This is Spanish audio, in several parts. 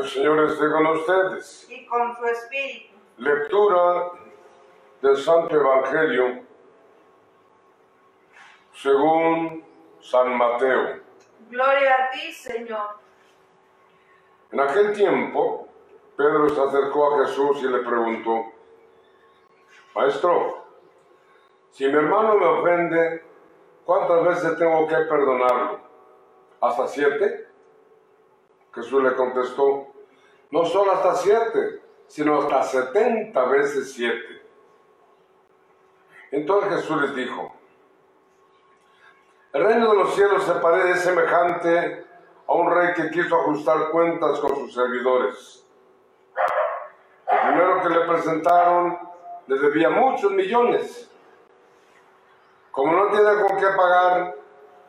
El Señor esté con ustedes. y con su espíritu. Lectura del Santo Evangelio según San Mateo. Gloria a ti, Señor. En aquel tiempo, Pedro se acercó a Jesús y le preguntó, Maestro, si mi hermano me ofende, ¿cuántas veces tengo que perdonarlo? ¿Hasta siete? Jesús le contestó, no solo hasta siete, sino hasta setenta veces siete. Entonces Jesús les dijo, el reino de los cielos se parece semejante a un rey que quiso ajustar cuentas con sus servidores. El primero que le presentaron le debía muchos millones. Como no tiene con qué pagar,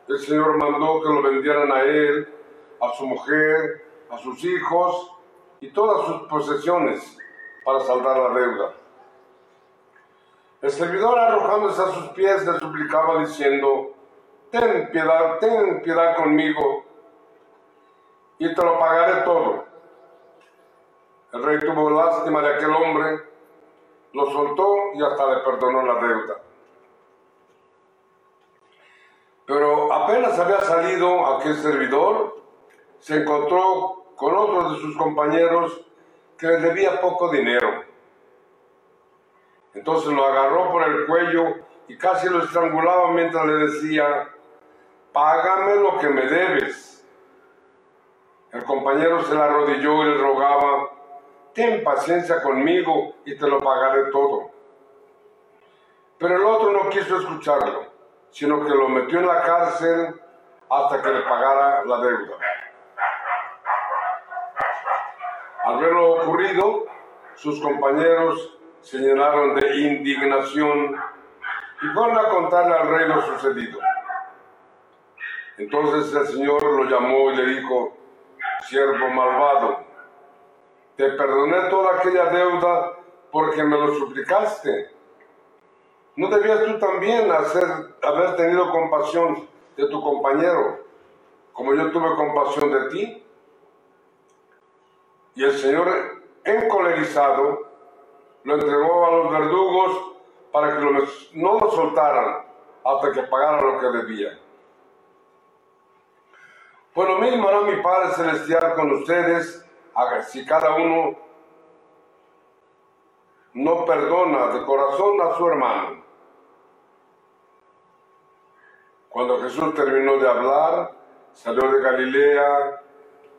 el Señor mandó que lo vendieran a él, a su mujer, a sus hijos y todas sus posesiones para saldar la deuda. El servidor arrojándose a sus pies le suplicaba diciendo, ten piedad, ten piedad conmigo y te lo pagaré todo. El rey tuvo lástima de aquel hombre, lo soltó y hasta le perdonó la deuda. Pero apenas había salido aquel servidor, se encontró con otro de sus compañeros que le debía poco dinero. Entonces lo agarró por el cuello y casi lo estrangulaba mientras le decía, págame lo que me debes. El compañero se le arrodilló y le rogaba, ten paciencia conmigo y te lo pagaré todo. Pero el otro no quiso escucharlo, sino que lo metió en la cárcel hasta que le pagara la deuda. Al ver lo ocurrido, sus compañeros se llenaron de indignación y fueron a contarle al rey lo sucedido. Entonces el Señor lo llamó y le dijo, siervo malvado, te perdoné toda aquella deuda porque me lo suplicaste. ¿No debías tú también hacer, haber tenido compasión de tu compañero, como yo tuve compasión de ti? Y el Señor, encolerizado, lo entregó a los verdugos para que no lo soltaran hasta que pagara lo que debía. Pues lo mismo hará mi Padre Celestial con ustedes, si cada uno no perdona de corazón a su hermano. Cuando Jesús terminó de hablar, salió de Galilea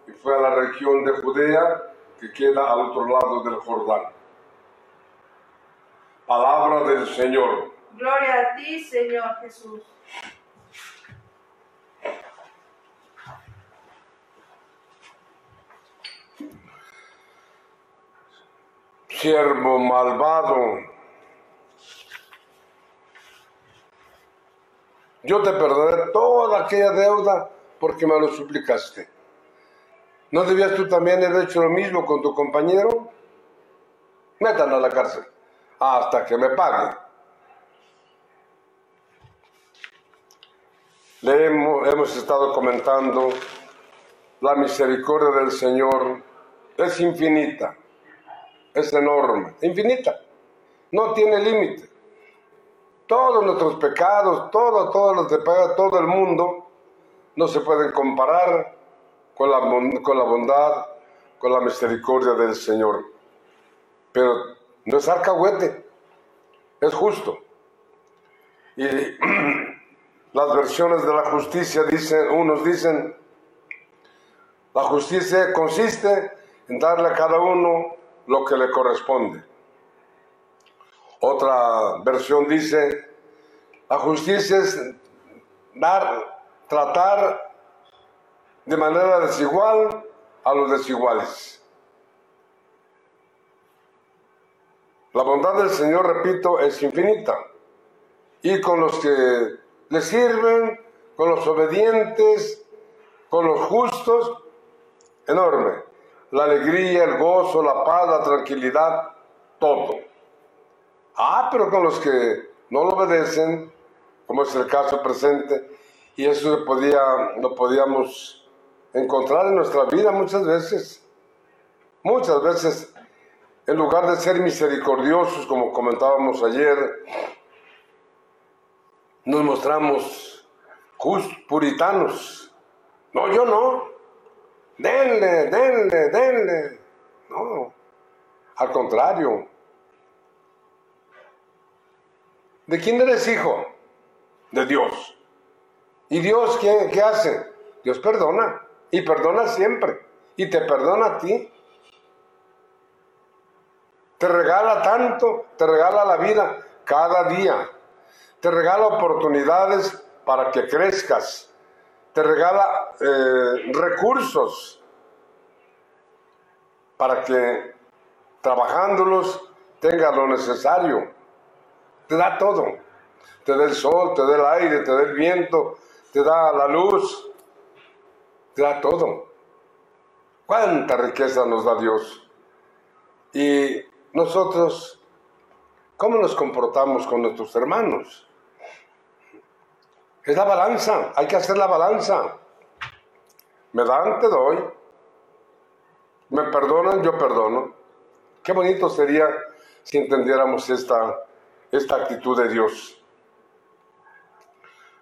y fue a la región de Judea que queda al otro lado del Jordán. Palabra del Señor. Gloria a ti, Señor Jesús. Siervo malvado, yo te perdoné toda aquella deuda porque me lo suplicaste. ¿No debías tú también haber hecho lo mismo con tu compañero? Métanlo a la cárcel hasta que me pague. Le hemos, estado comentando la misericordia del Señor es infinita, es enorme, infinita, no tiene límite. Todos nuestros pecados, todo, todos los de pega todo el mundo, no se pueden comparar con la, con la bondad, con la misericordia del Señor. Pero no es alcahuete, es justo. Y las versiones de la justicia dicen, unos dicen, la justicia consiste en darle a cada uno lo que le corresponde. Otra versión dice, la justicia es dar, tratar de manera desigual a los desiguales. La bondad del Señor, repito, es infinita. Y con los que le sirven, con los obedientes, con los justos, enorme. La alegría, el gozo, la paz, la tranquilidad, todo. Ah, pero con los que no lo obedecen, como es el caso presente, y eso se podía, lo podíamos encontrar en nuestra vida muchas veces. Muchas veces, en lugar de ser misericordiosos, como comentábamos ayer, nos mostramos just puritanos. No, yo no. Denle, denle, denle. No, al contrario. ¿De quién eres hijo? De Dios. ¿Y Dios qué, qué hace? Dios perdona. Y perdona siempre. Y te perdona a ti. Te regala tanto, te regala la vida cada día. Te regala oportunidades para que crezcas. Te regala eh, recursos para que trabajándolos tengas lo necesario. Te da todo. Te da el sol, te da el aire, te da el viento, te da la luz, da todo. ¿Cuánta riqueza nos da Dios? Y nosotros, ¿cómo nos comportamos con nuestros hermanos? Es la balanza, hay que hacer la balanza. Me dan, te doy. Me perdonan, yo perdono. Qué bonito sería si entendiéramos esta, esta actitud de Dios.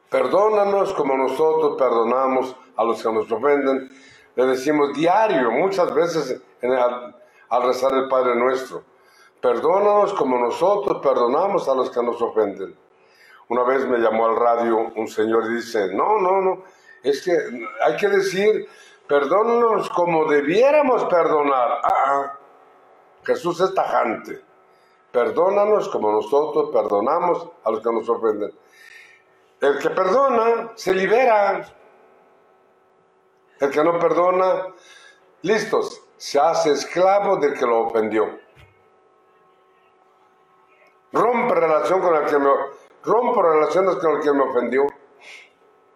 Perdónanos como nosotros perdonamos a los que nos ofenden. Le decimos diario, muchas veces al rezar el Padre nuestro. Perdónanos como nosotros perdonamos a los que nos ofenden. Una vez me llamó al radio un señor y dice, no, no, no, es que hay que decir, perdónanos como debiéramos perdonar. Ah, ah. Jesús es tajante. Perdónanos como nosotros perdonamos a los que nos ofenden. El que perdona se libera. El que no perdona, listos, se hace esclavo del que lo ofendió. Rompe relación con el que me rompo relaciones con el que me ofendió.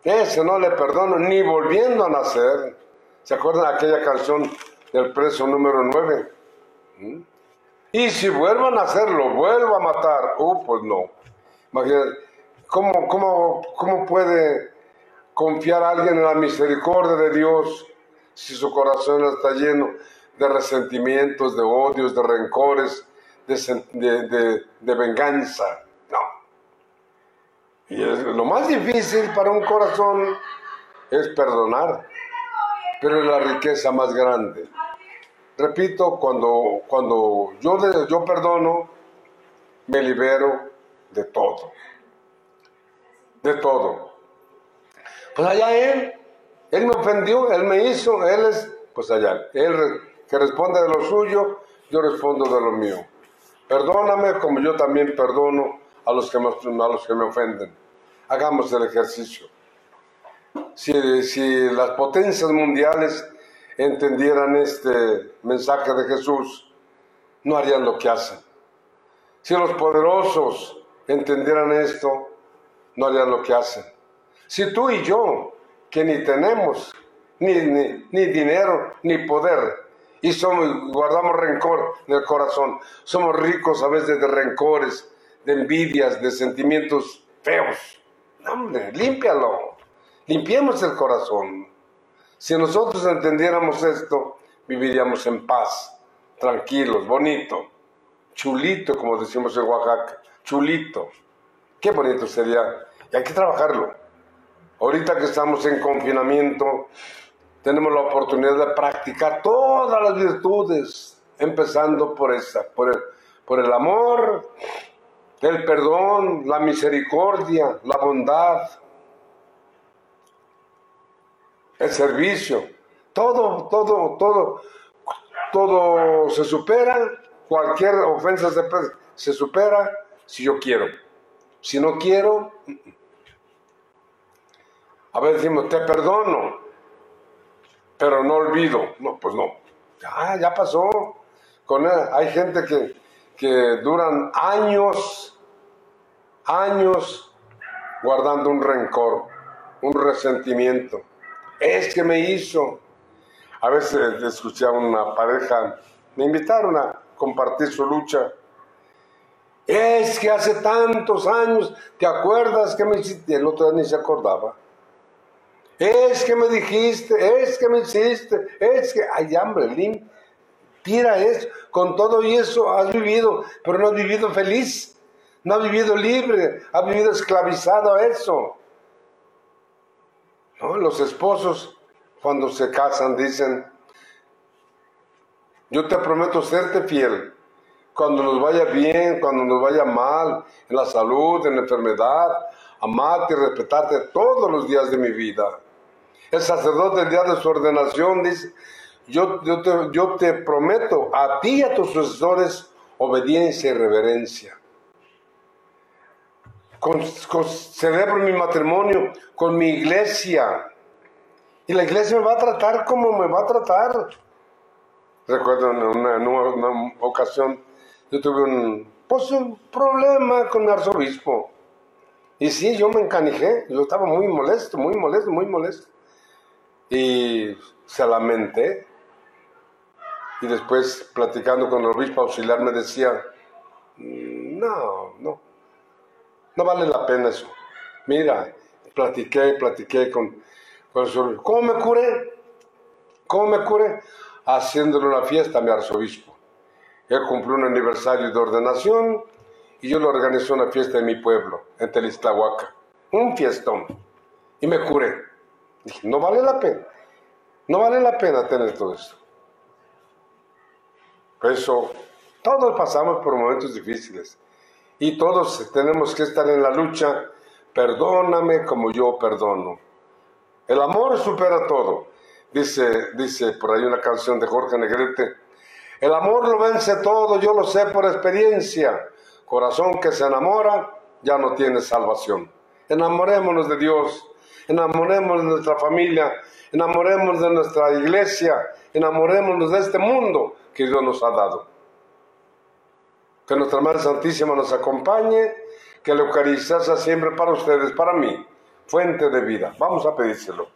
Ese no le perdono ni volviendo a nacer. ¿Se acuerdan de aquella canción del preso número 9? ¿Mm? Y si vuelvo a nacer, lo vuelvo a matar. Uh, pues no. Imagínate, ¿cómo, cómo, cómo puede confiar alguien en la misericordia de Dios si su corazón está lleno de resentimientos, de odios, de rencores, de, venganza? Y es, lo más difícil para un corazón es perdonar, pero es la riqueza más grande. Repito, cuando, cuando yo, yo perdono, me libero de todo. De todo. Pues allá él, él me ofendió, él me hizo, él es, pues allá, él que responde de lo suyo, yo respondo de lo mío. Perdóname como yo también perdono a los que me, ofenden. Hagamos el ejercicio. Si, si las potencias mundiales entendieran este mensaje de Jesús, no harían lo que hacen. Si los poderosos entendieran esto, no harían lo que hacen. Si tú y yo, que ni tenemos ni, ni, ni dinero ni poder, y somos, guardamos rencor en el corazón, somos ricos a veces de rencores, de envidias, de sentimientos feos. hombre, límpialo. Limpiemos el corazón. Si nosotros entendiéramos esto, viviríamos en paz, tranquilos, bonito, chulito, como decimos en Oaxaca, chulito. Qué bonito sería. Y hay que trabajarlo. Ahorita que estamos en confinamiento, tenemos la oportunidad de practicar todas las virtudes, empezando por esa, por el, por el amor, el perdón, la misericordia, la bondad, el servicio. Todo, todo, todo, todo se supera, cualquier ofensa se, se supera si yo quiero. Si no quiero, a veces decimos, te perdono, pero no olvido. No, pues no. Ya, ya pasó. Con hay gente que, que duran años años guardando un rencor, un resentimiento. Es que me hizo. A veces escuché a una pareja, me invitaron a compartir su lucha. Es que hace tantos años, ¿te acuerdas que me hiciste? El otro día ni se acordaba. Es que me dijiste, es que me hiciste, es que, ay, hambre, tira eso, con todo y eso has vivido, pero no has vivido feliz, no has vivido libre, has vivido esclavizado a eso. Los esposos cuando se casan dicen, yo te prometo serte fiel, cuando nos vaya bien, cuando nos vaya mal, en la salud, en la enfermedad, amarte y respetarte todos los días de mi vida. El sacerdote el día de su ordenación dice, yo, te, prometo a ti y a tus sucesores obediencia y reverencia. Con, celebro mi matrimonio con mi iglesia. Y la iglesia me va a tratar como me va a tratar. Recuerdo en una, ocasión, yo tuve un, pues, problema con mi arzobispo. Y sí, yo me encanijé, yo estaba muy molesto, muy molesto, muy molesto. Y se lamenté. Y después, platicando con el obispo auxiliar, me decía, mm, no, no, no vale la pena eso. Mira, platiqué, platiqué con, con el ¿Cómo me curé? ¿Cómo me curé? Haciéndole una fiesta a mi arzobispo. Él cumplió un aniversario de ordenación y yo le organizé una fiesta en mi pueblo, en Telistlahuaca. Un fiestón. Y me curé. No vale la pena. No vale la pena tener todo esto. Por eso, todos pasamos por momentos difíciles. Y todos tenemos que estar en la lucha. Perdóname como yo perdono. El amor supera todo. Dice, dice por ahí una canción de Jorge Negrete. El amor lo vence todo, yo lo sé por experiencia. Corazón que se enamora ya no tiene salvación. Enamorémonos de Dios, enamorémonos de nuestra familia, enamorémonos de nuestra iglesia, enamorémonos de este mundo que Dios nos ha dado. Que nuestra Madre Santísima nos acompañe, que la Eucaristía sea siempre para ustedes, para mí, fuente de vida. Vamos a pedírselo.